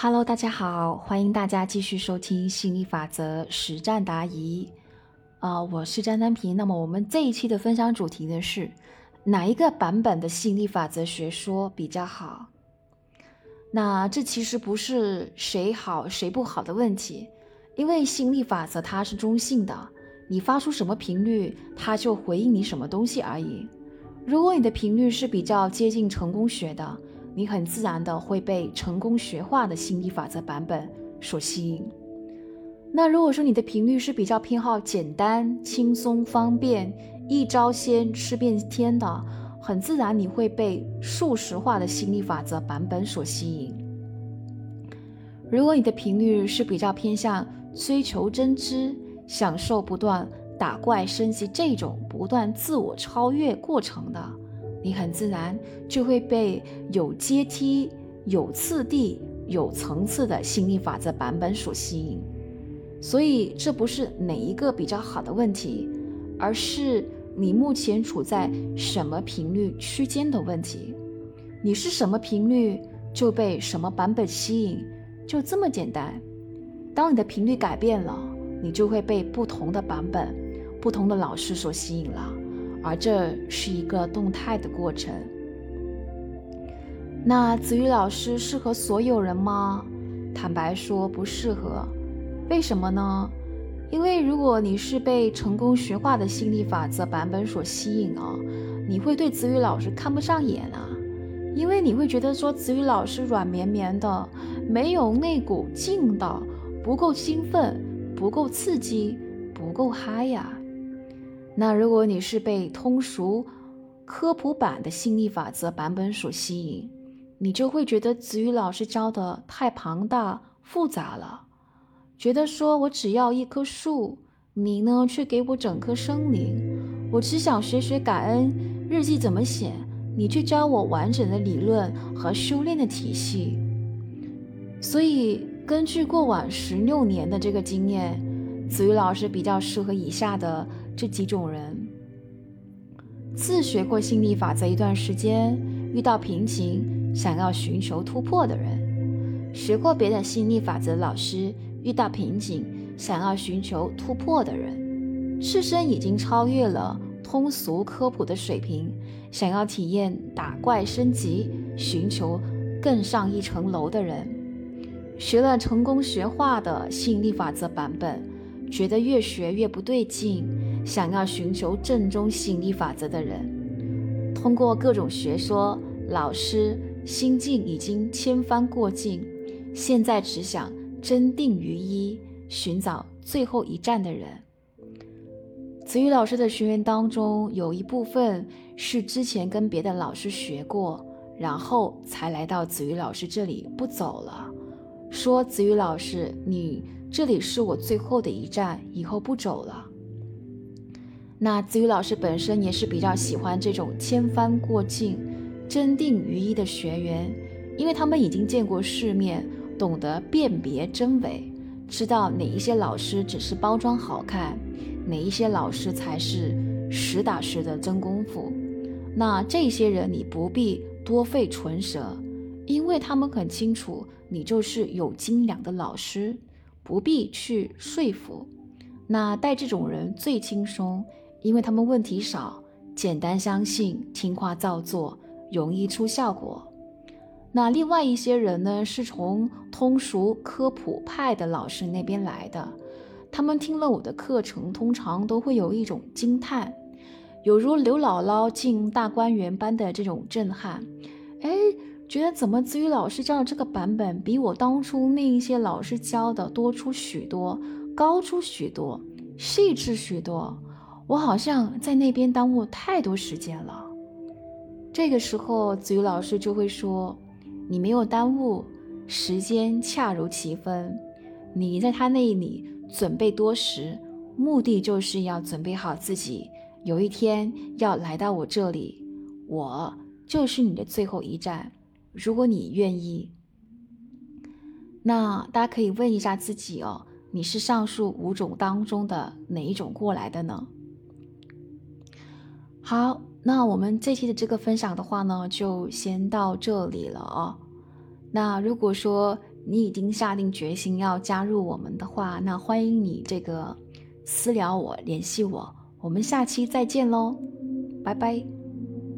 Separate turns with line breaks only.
Hello，大家好，欢迎大家继续收听心理法则实战答疑。啊，我是张丹平。那么我们这一期的分享主题呢是哪一个版本的心理法则学说比较好？那这其实不是谁好谁不好的问题，因为心理法则它是中性的，你发出什么频率，它就回应你什么东西而已。如果你的频率是比较接近成功学的。你很自然的会被成功学化的心理法则版本所吸引。那如果说你的频率是比较偏好简单、轻松、方便、一招鲜吃遍天的，很自然你会被数十化的心理法则版本所吸引。如果你的频率是比较偏向追求真知、享受不断打怪升级这种不断自我超越过程的。你很自然就会被有阶梯、有次第、有层次的心理法则版本所吸引，所以这不是哪一个比较好的问题，而是你目前处在什么频率区间的问题。你是什么频率就被什么版本吸引，就这么简单。当你的频率改变了，你就会被不同的版本、不同的老师所吸引了。而这是一个动态的过程。那子瑜老师适合所有人吗？坦白说不适合。为什么呢？因为如果你是被成功学化的心理法则版本所吸引啊，你会对子瑜老师看不上眼啊，因为你会觉得说子瑜老师软绵绵的，没有那股劲道，不够兴奋，不够刺激，不够嗨呀。那如果你是被通俗科普版的心理法则版本所吸引，你就会觉得子瑜老师教的太庞大复杂了，觉得说我只要一棵树，你呢却给我整棵森林，我只想学学感恩日记怎么写，你却教我完整的理论和修炼的体系。所以根据过往十六年的这个经验，子瑜老师比较适合以下的。这几种人，自学过心理法则一段时间，遇到瓶颈想要寻求突破的人；学过别的心理法则老师，遇到瓶颈想要寻求突破的人；自身已经超越了通俗科普的水平，想要体验打怪升级、寻求更上一层楼的人；学了成功学化的吸引力法则版本，觉得越学越不对劲。想要寻求正宗心理法则的人，通过各种学说、老师，心境已经千帆过尽，现在只想真定于一，寻找最后一站的人。子瑜老师的学员当中，有一部分是之前跟别的老师学过，然后才来到子瑜老师这里不走了，说子瑜老师，你这里是我最后的一站，以后不走了。那子宇老师本身也是比较喜欢这种千帆过尽、真定于一的学员，因为他们已经见过世面，懂得辨别真伪，知道哪一些老师只是包装好看，哪一些老师才是实打实的真功夫。那这些人你不必多费唇舌，因为他们很清楚你就是有斤两的老师，不必去说服。那带这种人最轻松。因为他们问题少，简单相信，听话照做，容易出效果。那另外一些人呢，是从通俗科普派的老师那边来的，他们听了我的课程，通常都会有一种惊叹，有如刘姥姥进大观园般的这种震撼。哎，觉得怎么子瑜老师教的这个版本，比我当初那一些老师教的多出许多，高出许多，细致许多。我好像在那边耽误太多时间了。这个时候，子瑜老师就会说：“你没有耽误，时间恰如其分。你在他那里准备多时，目的就是要准备好自己，有一天要来到我这里，我就是你的最后一站。如果你愿意，那大家可以问一下自己哦，你是上述五种当中的哪一种过来的呢？”好，那我们这期的这个分享的话呢，就先到这里了哦。那如果说你已经下定决心要加入我们的话，那欢迎你这个私聊我，联系我。我们下期再见喽，拜拜。